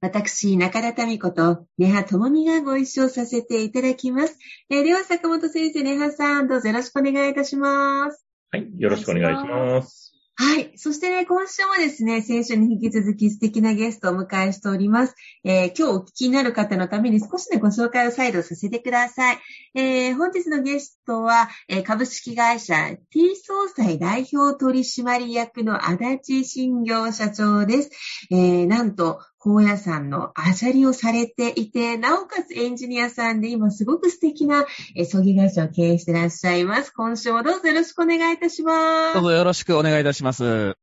私、中田民子と、根葉智美がご一緒させていただきます。えー、では、坂本先生、根葉さん、どうぞよろしくお願いいたします。はい、よろしくお願いします。はい。そしてね、今週もですね、先週に引き続き素敵なゲストをお迎えしております。えー、今日お聞きになる方のために少しね、ご紹介を再度させてください。えー、本日のゲストは、えー、株式会社 T 総裁代表取締役の足立新業社長です。えー、なんと、高野山のあじゃりをされていて、なおかつエンジニアさんで今すごく素敵な葬儀会社を経営していらっしゃいます。今週もどうぞよろしくお願いいたします。どうぞよろしくお願いいたします。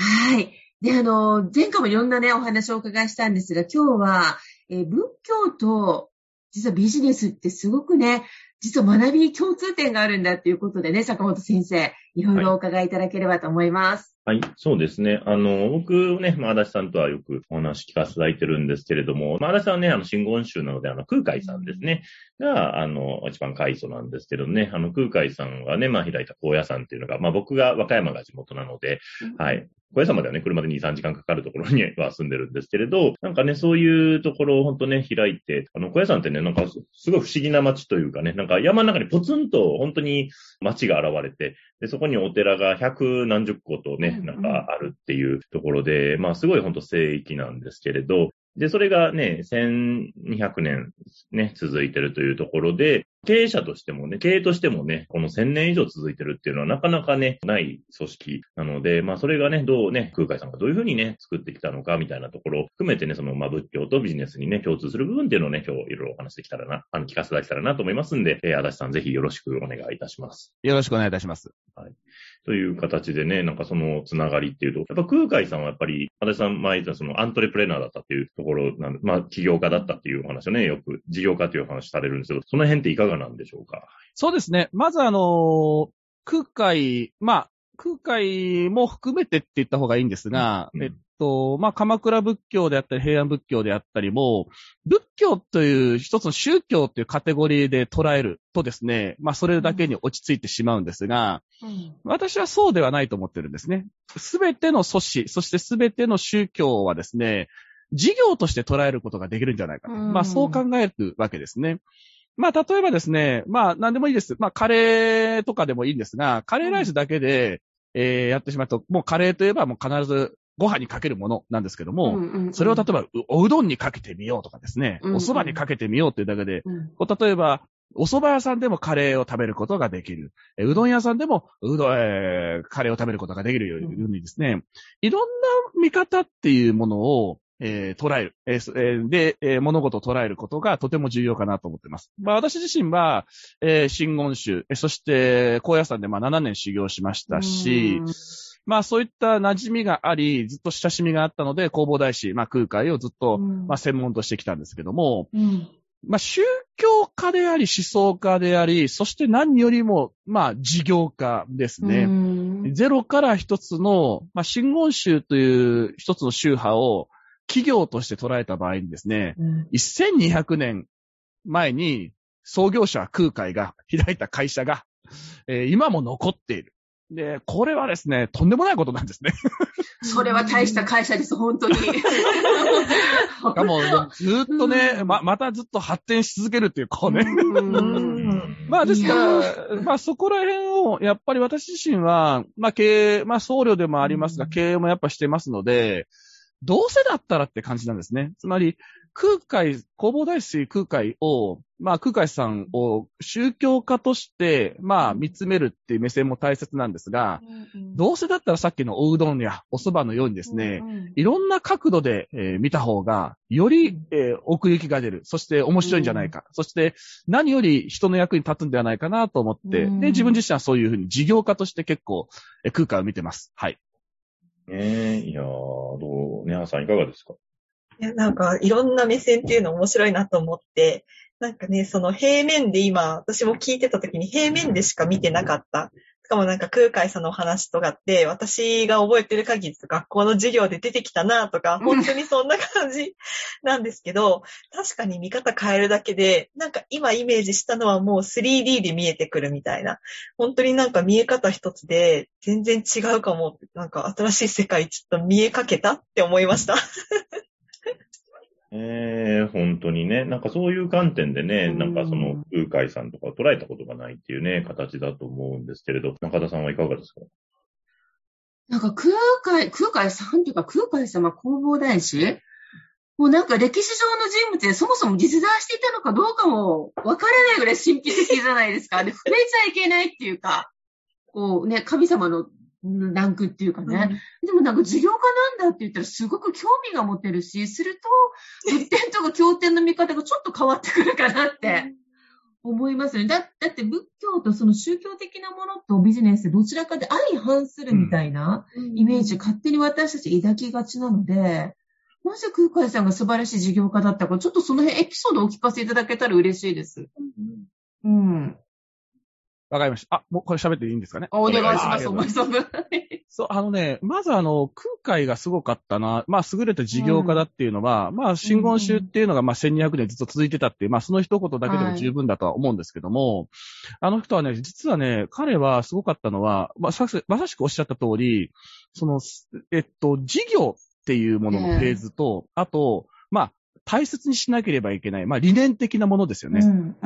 はい。で、あの、前回もいろんなね、お話をお伺いしたんですが、今日は、え仏教と、実はビジネスってすごくね、実は学び共通点があるんだっていうことでね、坂本先生、いろいろお伺いいただければと思います。はい、そうですね。あの、僕ね、まあ、足立さんとはよくお話聞かせていただいてるんですけれども、まあ、足立さんはね、あの、真言宗なので、あの、空海さんですね、が、あの、一番開祖なんですけどね、あの、空海さんがね、まあ、開いた高野山っていうのが、まあ、僕が和歌山が地元なので、はい、小屋さんまではね、車で2、3時間かかるところに は住んでるんですけれど、なんかね、そういうところを本当ね、開いて、あの、小屋さんってね、なんかすごい不思議な街というかね、なんか山の中にポツンと本当に街が現れて、で、そこにお寺が百何十個とね、なんかあるっていうところで、まあすごい本当聖域なんですけれど、で、それがね、1200年ね、続いてるというところで、経営者としてもね、経営としてもね、この1000年以上続いてるっていうのはなかなかね、ない組織なので、まあそれがね、どうね、空海さんがどういうふうにね、作ってきたのかみたいなところを含めてね、その、まあ仏教とビジネスにね、共通する部分っていうのをね、今日いろいろお話できたらな、あの、聞かせていただけたらなと思いますんで、えー、足立さんぜひよろしくお願いいたします。よろしくお願いいたします。はい。という形でね、なんかそのつながりっていうと、やっぱ空海さんはやっぱり、私さん前言ったそのアントレプレナーだったっていうところなんで、まあ起業家だったっていうお話をね、よく事業家という話されるんですけど、その辺っていかがなんでしょうか？そうですね。まずあの、空海、まあ、空海も含めてって言った方がいいんですが、うん、えっと、まあ、鎌倉仏教であったり、平安仏教であったりも、仏教という一つの宗教というカテゴリーで捉えるとですね、まあ、それだけに落ち着いてしまうんですが、うん、私はそうではないと思ってるんですね。すべての組織、そしてすべての宗教はですね、事業として捉えることができるんじゃないかと。うん、まあ、そう考えるわけですね。まあ、例えばですね、まあ、何でもいいです。まあ、カレーとかでもいいんですが、カレーライスだけで、えー、やってしまうと、もうカレーといえばもう必ずご飯にかけるものなんですけども、うんうんうん、それを例えばおうどんにかけてみようとかですね、うんうん、お蕎麦にかけてみようというだけで、うん、例えば、お蕎麦屋さんでもカレーを食べることができる。えうどん屋さんでもうどん、えー、カレーを食べることができるようにですね、うん、いろんな見方っていうものを、えー、捉える、えー、で、えー、物事を捉えることがとても重要かなと思っています。まあ、私自身は、えー、真言宗、そして、高野山でまあ7年修行しましたし、まあそういった馴染みがあり、ずっと親しみがあったので、弘法大師、まあ空海をずっと、まあ専門としてきたんですけども、うん、まあ宗教家であり、思想家であり、そして何よりも、まあ事業家ですね。ゼロから一つの、まあ真言宗という一つの宗派を、企業として捉えた場合にですね、うん、1200年前に創業者空海が開いた会社が、えー、今も残っている。で、これはですね、とんでもないことなんですね。それは大した会社です、本当に。しかも、ずっとね、ま、またずっと発展し続けるっていう、こうね。まあですから、まあそこら辺を、やっぱり私自身は、まあ経営、まあ僧侶でもありますが、経営もやっぱしてますので、どうせだったらって感じなんですね。つまり、空海、弘法大師空海を、まあ、空海さんを宗教家として、まあ、見つめるっていう目線も大切なんですが、どうせだったらさっきのおうどんやお蕎麦のようにですね、いろんな角度で、えー見た方が、より、えー奥行きが出る。そして面白いんじゃないか。そして、何より人の役に立つんではないかなと思って、うんで、自分自身はそういうふうに事業家として結構、えー空海を見てます。はい。ねえ、いや、どう、ねはさんいかがですか？いや、なんか、いろんな目線っていうの面白いなと思って、なんかね、その平面で今、私も聞いてた時に平面でしか見てなかった。しかもなんか空海さんのお話とかって、私が覚えてる限り学校の授業で出てきたなとか、本当にそんな感じなんですけど、確かに見方変えるだけで、なんか今イメージしたのはもう 3D で見えてくるみたいな。本当になんか見え方一つで全然違うかも。なんか新しい世界ちょっと見えかけたって思いました。ええ本当にね、なんかそういう観点でね、うん。なんかその空海さんとかを捉えたことがないっていうね、形だと思うんですけれど、中田さんはいかがですか？なんか空海、空海さんというか空海様弘法大師？もうなんか歴史上の人物でそもそも実在していたのかどうかもわからないぐらい神秘的じゃないですか。で、触れちゃいけないっていうか、こうね、神様のランクっていうかね。でもなんか授業家なんだって言ったらすごく興味が持てるし、すると、仏典とか経典の見方がちょっと変わってくるかなって思いますよね。だだって仏教とその宗教的なものとビジネスどちらかで相反するみたいなイメージ勝手に私たち抱きがちなので、なぜ空海さんが素晴らしい事業家だったか、ちょっとその辺エピソードをお聞かせいただけたら嬉しいです。うん。わかりました。あ、もうこれ喋っていいんですかね？お願いしあます、ありがとうお前さん。そう、あのね、まずあの、空海がすごかったな、まあ、優れた事業家だっていうのは、まあ、真言宗っていうのが、まあ、1200年ずっと続いてたっていう、まあ、その一言だけでも十分だとは思うんですけども、あの人はね、実はね、彼はすごかったのは、まあ、さまさしくおっしゃった通り、その、えっと、事業っていうもののフェーズと、あと、まあ、大切にしなければいけない、まあ、理念的なものですよね。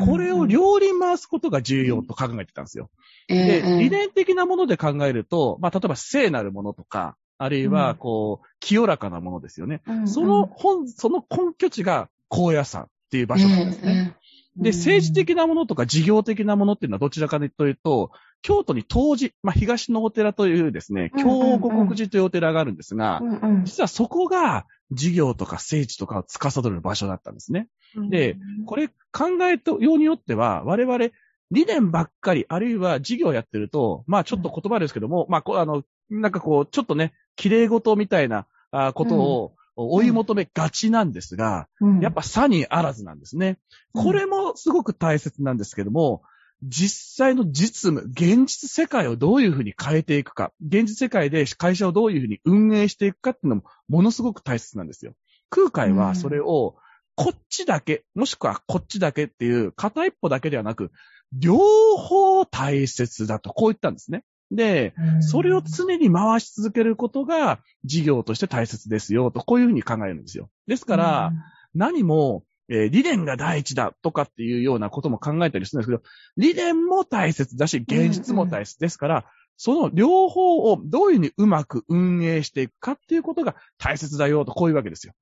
これを両輪回すことが重要と考えてたんですよ。で、理念的なもので考えると、まあ、例えば聖なるものとか、あるいは、こう、清らかなものですよね。その本、その根拠地が高野山っていう場所なんですね。で、政治的なものとか事業的なものっていうのはどちらかというと、京都に東寺、まあ、東のお寺というですね、うんうんうん。京五国寺というお寺があるんですが、うんうん。実はそこが事業とか政治とかを司る場所だったんですね。で、これ考えとようによっては、我々、理念ばっかり、あるいは事業をやってると、まあちょっと言葉ですけども、まあこう、あの、なんかこう、ちょっとね、綺麗事みたいなあことを追い求めがちなんですが、うん。やっぱ差にあらずなんですね。うん。これもすごく大切なんですけども、実際の実務、現実世界をどういうふうに変えていくか、現実世界で会社をどういうふうに運営していくかっていうのもものすごく大切なんですよ。空海はそれを、こっちだけ、もしくはこっちだけっていう片一歩だけではなく、両方大切だと、こう言ったんですね。で、それを常に回し続けることが事業として大切ですよと、こういうふうに考えるんですよ。ですから、、何も、えー理念が第一だとかっていうようなことも考えたりするんですけど、理念も大切だし、現実も大切ですから、その両方をどういうふうにうまく運営していくかっていうことが大切だよと、こういうわけですよ。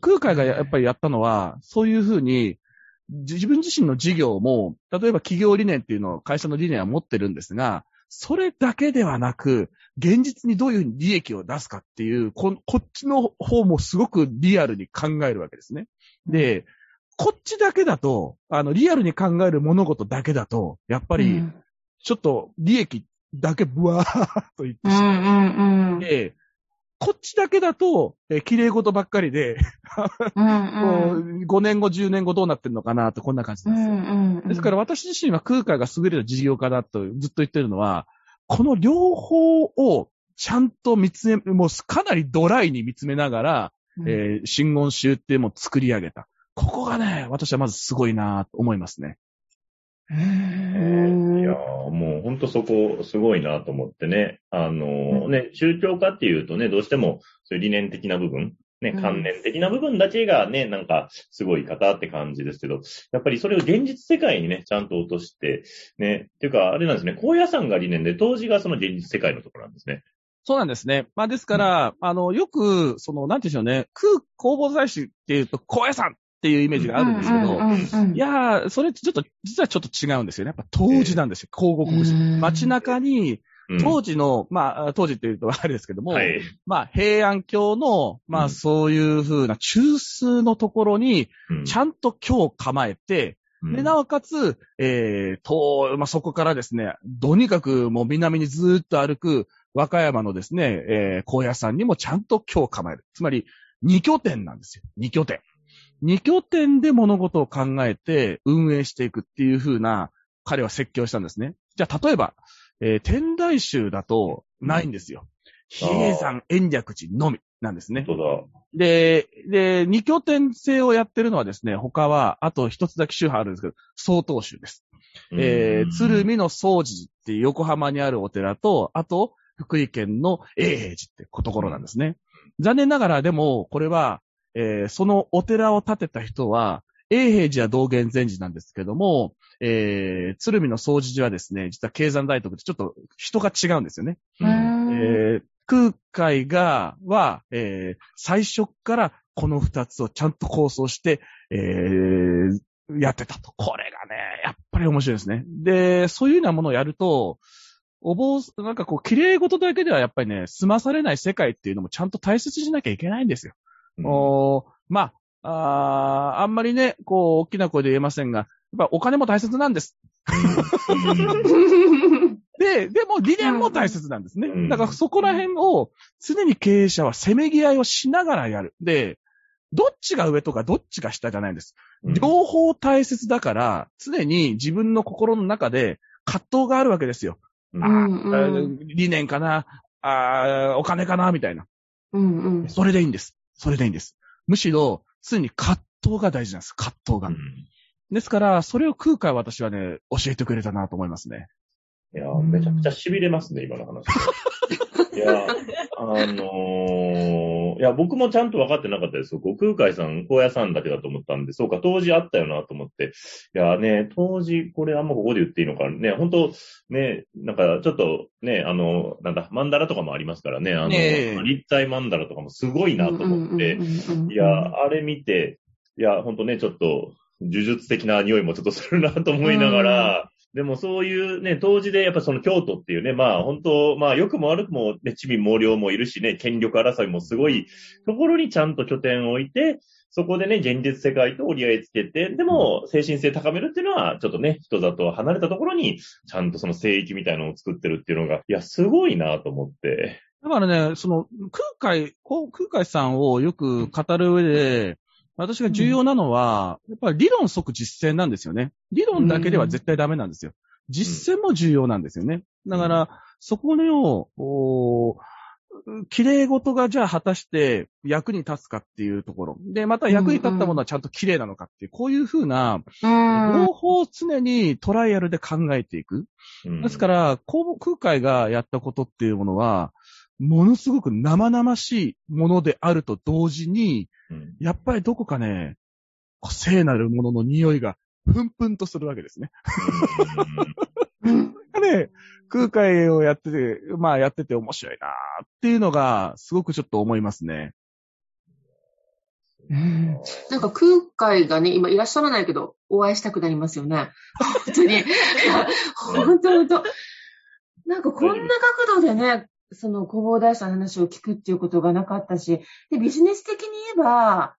空海がやっぱりやったのは、そういうふうに、自分自身の事業も、例えば企業理念っていうのを会社の理念は持ってるんですが、それだけではなく、現実にどういうふうに利益を出すかっていう、ここっちの方もすごくリアルに考えるわけですね。で、こっちだけだと、あの、リアルに考える物事だけだと、やっぱり、ちょっと利益だけブワーっと言ってしまうんうんうん。って、こっちだけだと、えー綺麗事ばっかりで、うん もううん5年後、10年後どうなってるのかなと、こんな感じですよ。んうん。ですから私自身は空海が優れた事業家だとずっと言ってるのは、この両方をちゃんと見つめ、もうかなりドライに見つめながら、うん、えー、真言宗っていうのを作り上げた。ここがね、私はまずすごいなと思いますね。うんいやーもう本当そこすごいなと思ってね。あのーね、宗教家っていうとね、どうしてもそういう理念的な部分、ね、うん観念的な部分だけがね、なんかすごい方って感じですけど、やっぱりそれを現実世界にね、ちゃんと落として、ね、っていうか、あれなんですね、高野山が理念で、当時がその現実世界のところなんですね。そうなんですね。まあですから、あの、よく、その、なんていうんでしょうね、空、公募祭祀っていうと、高野山っていうイメージがあるんですけど、うんうんうんいやー、それってちょっと、実はちょっと違うんですよね。やっぱ当時なんですよ。広告口うん。街中に、うん当時の、まあ、当時って言うとあれですけども、はい。まあ、平安京の、まあ、うんそういう風な中枢のところに、うんちゃんと今日構えて、で、なおかつ、えー、と、まあ、そこからですね、とにかくもう南にずーっと歩く、和歌山のですね、えー、高野山にもちゃんと今日構える。つまり、二拠点なんですよ。二拠点。二拠点で物事を考えて運営していくっていう風な、彼は説教したんですね。じゃあ、例えば、えー、天台宗だと、ないんですよ。比叡山延暦寺のみなんですね。で、で、二拠点制をやってるのはですね、他は、あと一つだけ宗派あるんですけど、曹洞宗です。だ。えー、鶴見。見の宗寺っていう横浜にあるお寺と、あと、福井県の永平寺ってところなんですね。残念ながら、でも、これは、えー、そのお寺を建てた人は、永平寺は道元禅師なんですけども、えー、鶴見の宗寺寺はですね、実は経山大徳ってちょっと人が違うんですよね。うんえー空海が、は、えー最初からこの二つをちゃんと構想して、えーやってたと。これがね、やっぱり面白いですね。で、そういうようなものをやると、お坊、なんかこう、綺麗事だけではやっぱりね、済まされない世界っていうのもちゃんと大切にしなきゃいけないんですよ。うん。おー。まあ、あーあんまりね、こう、大きな声で言えませんが、やっぱお金も大切なんです。で、でも理念も大切なん。ですね。うん。だからそこら辺を常に経営者はせめぎ合いをしながらやる。で、どっちが上とかどっちが下じゃないん。です。うん。両方大切だから、常に自分の心の中で葛藤があるわけですよ。うん。あーうん。理念かなあーお金かなみたいな。うん。うん。それでいいん。です。それでいいんです。むしろ、常に葛藤が大事なんです。葛藤が。うんですから、それを空海は私はね、教えてくれたなと思いますね。いや、めちゃくちゃ痺れますね、今の話。いや、あのーいや、僕もちゃんと分かってなかったです。よ。こう空海さん、高野山だけだと思ったんで、そうか、当時あったよなと思って。いやね、当時、これあんまここで言っていいのかね、本当ね、なんかちょっとね、あの、なんだ、マンダラとかもありますからね、あの、え。え立体マンダラとかもすごいなと思って、いや、あれ見て、いや、ほんとね、ちょっと、呪術的な匂いもちょっとするなと思いながら、でもそういうね、当時でやっぱその京都っていうね、まあ本当、まあ良くも悪くもね、地味猛量もいるしね、権力争いもすごいところにちゃんと拠点を置いて、そこでね、現実世界と折り合いつけて、でも精神性高めるっていうのは、ちょっとね、人里を離れたところに、ちゃんとその聖域みたいなのを作ってるっていうのが、いや、すごいなと思って。だからね、その、空海、空海さんをよく語る上で、私が重要なのは、やっぱり理論即実践なんですよね。理論だけでは絶対ダメなんですよ。実践も重要なんですよね。だから、そこを、おー綺麗事がじゃあ果たして役に立つかっていうところ。で、また役に立ったものはちゃんと綺麗なのかっていう、こういうふうな、うん両方常にトライアルで考えていく。うんですから、こう空海がやったことっていうものは、ものすごく生々しいものであると同時に、うんやっぱりどこかね、こう聖なるものの匂いが、ふんふんとするわけですね。うん ね、空海をやってて、まあやってて面白いなっていうのが、すごくちょっと思いますね。うんなんか空海がね、今いらっしゃらないけど、お会いしたくなりますよね。本当に。本当本当。なんかこんな角度でね、その弘法大師の話を聞くっていうことがなかったし、で、ビジネス的に言えば、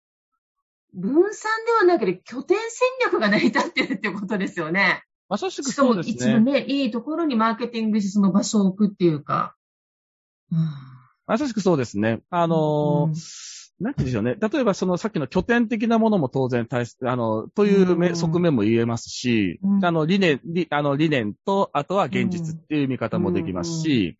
分散ではなくて拠点戦略が成り立ってるっていうことですよね。まさしくそうですね。一部ね、いいところにマーケティングしてその場所を置くっていうか。うんまさしくそうですね。あのーなんて言うんでしょうね。例えばそのさっきの拠点的なものも当然大切、あの、というめうん側面も言えますし、うんあの理念、理あの理念と、あとは現実っていう見方もできますし、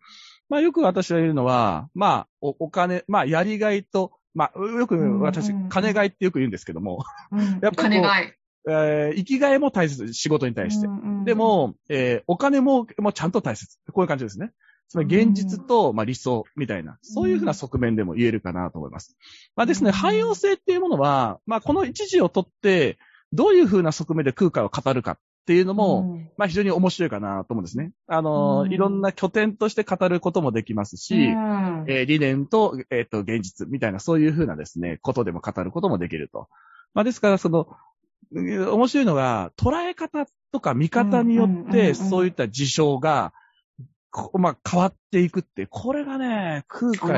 まあよく私が言うのは、まあおお金、まあやりがいと、まあよく私、うん金がいってよく言うんですけども、うん やっぱ金がい。えー生きがいも大切、仕事に対して。うんうんで、も、えーお金も、もうちゃんと大切。こういう感じですね。つまり現実と、まあ、理想みたいな、そういうふうな側面でも言えるかなと思います。まあですね、うん汎用性っていうものは、まあこの一時をとって、どういうふうな側面で空海を語るかっていうのも、うんまあ非常に面白いかなと思うんですね。あのーうんいろんな拠点として語ることもできますし、うんえー理念と、えっ、と、現実みたいな、そういうふうなですね、ことでも語ることもできると。まあですから、その、うん面白いのが、捉え方とか見方によって、そういった事象が、こまあ変わっていくって、これがね、空海の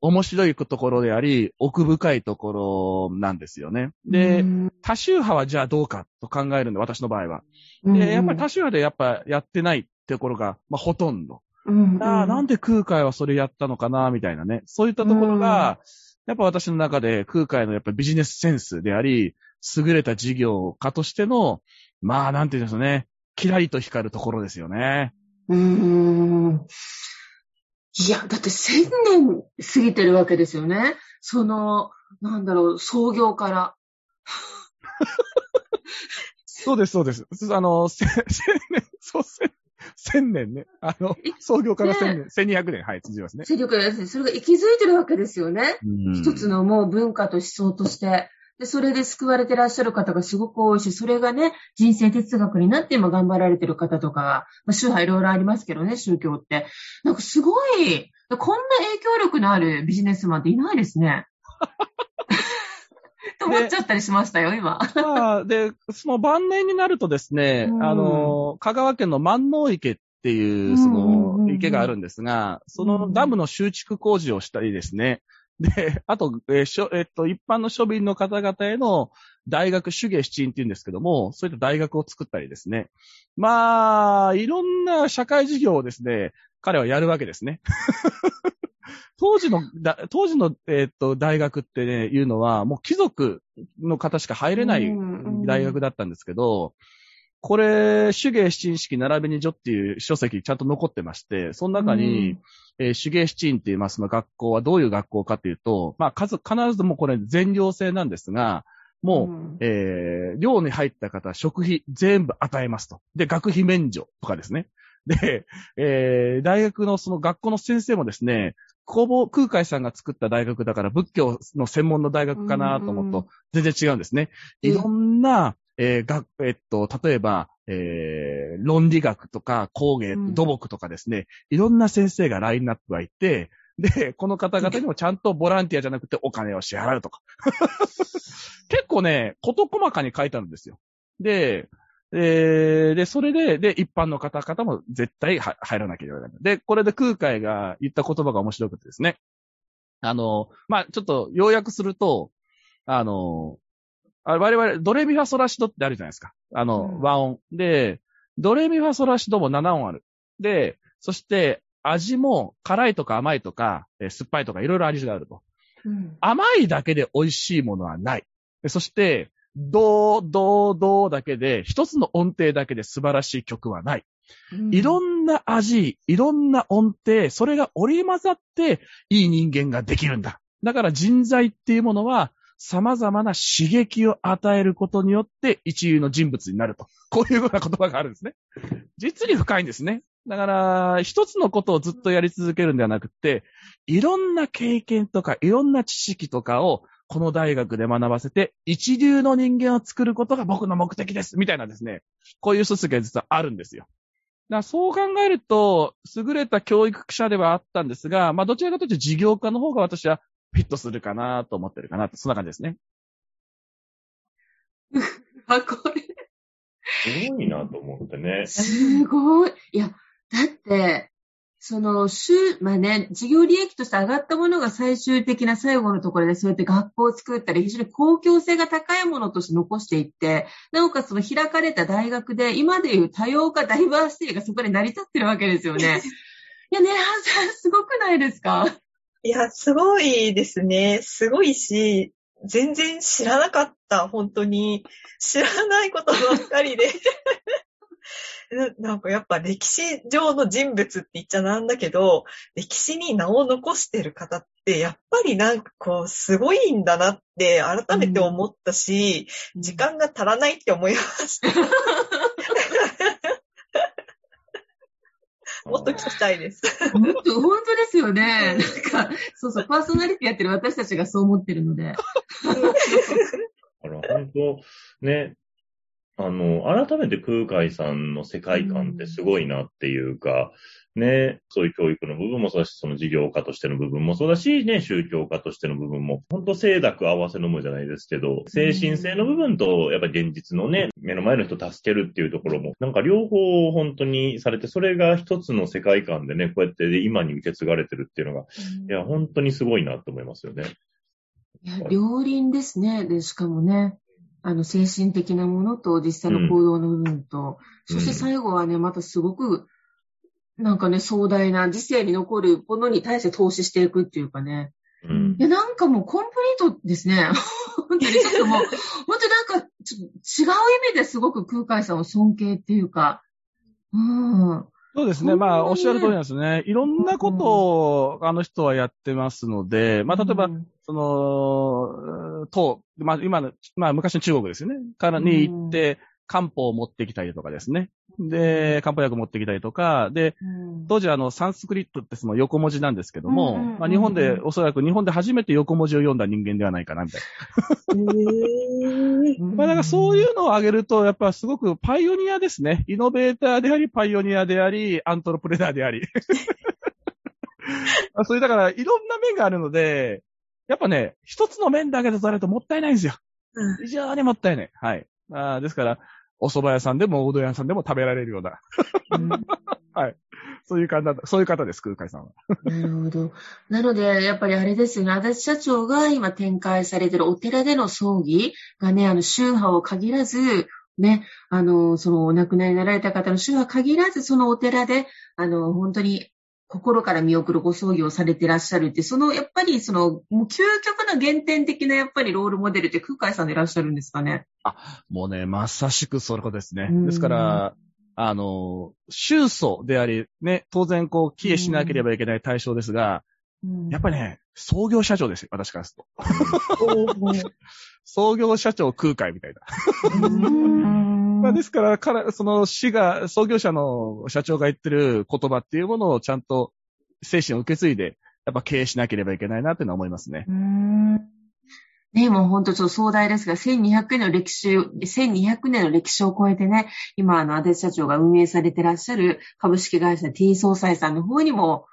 面白い。ところであり、奥深いところなんですよね。で、うん多宗派はじゃあどうかと考えるんで、私の場合は。うんで、やっぱり多宗派でやっぱやってないってところが、まあほとんど。うんうんああ、なんで空海はそれやったのかな、みたいなね。そういったところが、やっぱ私の中で空海のやっぱビジネスセンスであり、優れた事業家としての、まあ、なんていうんですかね、キラリと光るところですよね。うーん。いや、だって千年過ぎてるわけですよね。その、なんだろう、創業から。そうです、そうです。あの、千千年、そう、千千年ね。あの、創業から千年、千二百年、はい、続きますね。勢力がですね、それが息づいてるわけですよね。一つの。のもう文化と思想として。で、それで救われてらっしゃる方がすごく多いし、それがね、人生哲学になって今頑張られてる方とかが、まあ、宗派いろいろありますけどね、宗教って。なんかすごい、こんな影響力のあるビジネスマンっていないですね。と思っちゃったりしましたよ、今。まあ、で、その晩年になるとですね、うんあの、香川県の万能池っていう、その池があるんですが、そのダムの修築工事をしたりですね、で、あと、えーしょえっと、一般の庶民の方々への大学手芸七院っていうんですけども、そういった大学を作ったりですね。まあ、いろんな社会事業をですね、彼はやるわけですね。当時の、だ当時の、えっと、大学ってね、いうのは、もう貴族の方しか入れない大学だったんですけど、これ、手芸七院式並びに女っていう書籍ちゃんと残ってまして、その中に、えー手芸七院って言いますの学校はどういう学校かというと、まあ、数、必ずともこれ全寮制なんですが、もう、んえー寮に入った方、食費全部与えますと。で、学費免除とかですね。で、えー大学のその学校の先生もですね、工房空海さんが作った大学だから仏教の専門の大学かなと思うと、全然違うんですね。いろんな、えー学えっと、例えば、えー論理学とか工芸、うん土木とかですね、いろんな先生がラインナップがいて、で、この方々にもちゃんとボランティアじゃなくてお金を支払うとか。結構ね、事細かに書いてあるんですよ。で、えーで、それで、で、一般の方々も絶対は入らなきゃいけない。で、これで空海が言った言葉が面白くてですね。あの、まあ、ちょっと要約すると、あの、あ我々、ドレミファソラシドってあるじゃないですか。あの、うん和音。で、ドレミファソラシドも7音ある。で、そして、味も辛いとか甘いとか、えー酸っぱいとかいろいろ味があると。うん甘いだけで美味しいものはない。でそして、ドー、ドー、ドーだけで、一つの音程だけで素晴らしい曲はない。いろんな味、いろんな音程、それが織り交ざって、いい人間ができるんだ。だから人材っていうものは、様々な刺激を与えることによって一流の人物になると。こういうような言葉があるんですね。実に深いんですね。だから、一つのことをずっとやり続けるんではなくて、いろんな経験とか、いろんな知識とかを、この大学で学ばせて、一流の人間を作ることが僕の目的です。みたいなですね。こういう卒が実はあるんですよ。だそう考えると、優れた教育者ではあったんですが、まあどちらかというと事業家の方が私はフィットするかなと思ってるかなと、そんな感じですね。あ、これ、すごいなと思ってね。すごい。いや、だって、その、週、まあね、事業利益として上がったものが最終的な最後のところでそうやって学校を作ったり、非常に公共性が高いものとして残していって、なおかつその開かれた大学で、今でいう多様化、ダイバーシティがそこで成り立ってるわけですよね。いや、ねはさん、すごくないですか？いや、すごいですね。すごいし、全然知らなかった、本当に。知らないことばっかりで。ななんかやっぱ歴史上の人物って言っちゃなんだけど、歴史に名を残してる方って、やっぱりなんかこう、すごいんだなって改めて思ったし、時間が足らないって思いました。もっと聞きたいです。本当、本当ですよね。なんか、そうそう、パーソナリティやってる私たちがそう思ってるので。だから本当、ね、あの、改めて空海さんの世界観ってすごいなっていうか、ね、そういう教育の部分もそうだし、その事業家としての部分もそうだし、ね、宗教家としての部分も、本当清濁合わせのむじゃないですけど、精神性の部分と、やっぱり現実のね、目の前の人助けるっていうところも、なんか両方本当にされて、それが一つの世界観でね、こうやって今に受け継がれてるっていうのが、いや、本当にすごいなと思いますよね。いや、両輪ですね。で、しかもね、あの、精神的なものと実際の行動の部分と、うん、そして最後はね、またすごく、なんかね、壮大な時世に残るものに対して投資していくっていうかね。うん、いや、なんかもうコンプリートですね。本当にちょっともう、本当なんかちょっと違う意味ですごく空海さんを尊敬っていうか、うん。そうですね。まあ、おっしゃる通りなんですね。いろんなことを、あの人はやってますので、まあ、例えば、その、と、まあ、今の、まあ、昔の中国ですよね。からに行って、漢方を持ってきたりとかですね。で、漢方薬持ってきたりとか、で、当時あの、サンスクリットってその横文字なんですけども、まあ、日本で、おそらく日本で初めて横文字を読んだ人間ではないかな、みたいな。まあ、だからそういうのを挙げると、やっぱすごくパイオニアですね。イノベーターであり、パイオニアであり、アントロプレダーであり。そういう、だから、いろんな面があるので、やっぱね、一つの面だけで取れるともったいないんですよ。非常にもったいない。はい。あですから、お蕎麦屋さんでも、おうどん屋さんでも食べられるような。はい。そういう方、そういう方です、空海さんは。なるほど。なので、やっぱりあれですよね、足立社長が今展開されているお寺での葬儀がね、あの、宗派を限らず、ね、あの、そのお亡くなりになられた方の宗派限らず、そのお寺で、あの、本当に心から見送るご葬儀をされていらっしゃるって、その、やっぱり、その、もう究極の原点的な、やっぱりロールモデルって空海さんでいらっしゃるんですかね？あ、もうね、まさしくそれですね。ですから、あの、宗祖であり、ね、当然こう、帰依しなければいけない対象ですが、やっぱりね、創業社長ですよ、私からすると。創業社長空海みたいな。まあ、ですから、から、その死が、創業者の社長が言ってる言葉っていうものをちゃんと精神を受け継いで、やっぱ経営しなければいけないなっていうのは思いますね。うんね、もう本当ちょっと壮大ですが、1200年の歴史、1200年の歴史を超えてね、今、あの、アデス社長が運営されてらっしゃる株式会社 T 総裁さんの方にも、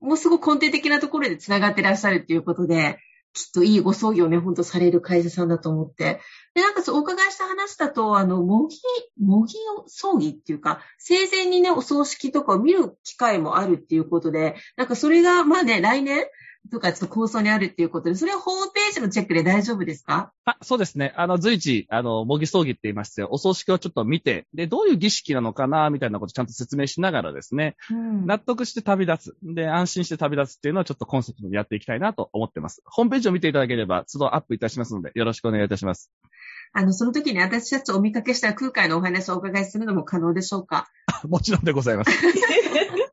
もうすごく根底的なところで繋がってらっしゃるっていうことで、きっといいご葬儀をね、ほんとされる会社さんだと思って。で、なんかそう、お伺いした話だと、あの、模擬、模擬葬儀っていうか、生前にね、お葬式とかを見る機会もあるっていうことで、なんかそれが、まあね、来年、とかちょっと構想にあるっていうことで、それはホームページのチェックで大丈夫ですか？あ、そうですね。あの、随時、あの、模擬葬儀って言いましてお葬式をちょっと見て、で、どういう儀式なのかな、みたいなことをちゃんと説明しながらですね、うん、納得して旅立つ。で、安心して旅立つっていうのをちょっとコンセプトでやっていきたいなと思ってます。ホームページを見ていただければ、都度アップいたしますので、よろしくお願いいたします。あの、その時に私たちお見かけした空海のお話をお伺いするのも可能でしょうか？もちろんでございます。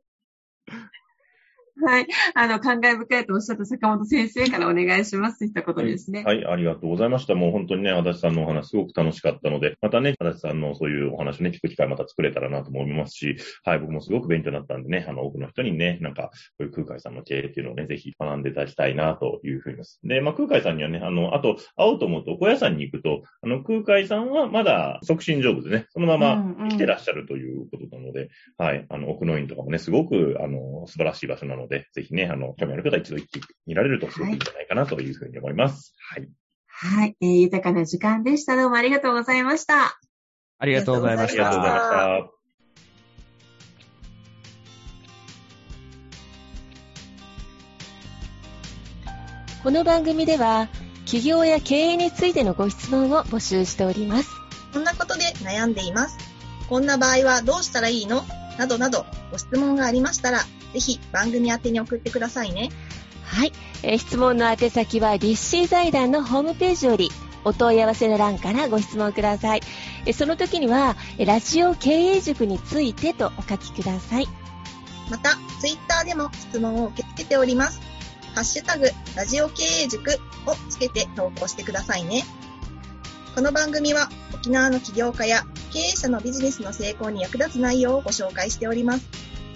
はい。あの、感慨深いとおっしゃった坂本先生からお願いします。といったことですね、はい。はい、ありがとうございました。もう本当にね、足立さんのお話すごく楽しかったので、またね、足立さんのそういうお話をね、聞く機会また作れたらなと思いますし、はい、僕もすごく勉強になったんでね、あの、多くの人にね、なんか、こういう空海さんの経営っていうのをね、ぜひ学んでいただきたいなというふうにです。で、まあ、空海さんにはね、あの、あと、会おうと思うと、小屋さんに行くと、あの、空海さんはまだ促進上手でね、そのまま生きてらっしゃるということなので、うんうん、はい、あの、奥の院とかもね、すごく、あの、素晴らしい場所なので、ぜひね、あの、興味ある方は一度行ってみられるとすごくいいんじゃないかなというふうに思います。はい。はい。えー、豊かな時間でした。どうもありがとうございました。ありがとうございました。ありがとうございました。この番組では、企業や経営についてのご質問を募集しております。こんなことで悩んでいます。こんな場合はどうしたらいいの？などなど、ご質問がありましたら、ぜひ番組宛てに送ってくださいね。はい。えー、質問の宛先は、立志財団のホームページより、お問い合わせの欄からご質問ください。えその時には、ラジオ経営塾についてとお書きください。また、ツイッターでも質問を受け付けております。ハッシュタグ、ラジオ経営塾をつけて投稿してくださいね。この番組は沖縄の起業家や経営者のビジネスの成功に役立つ内容をご紹介しております。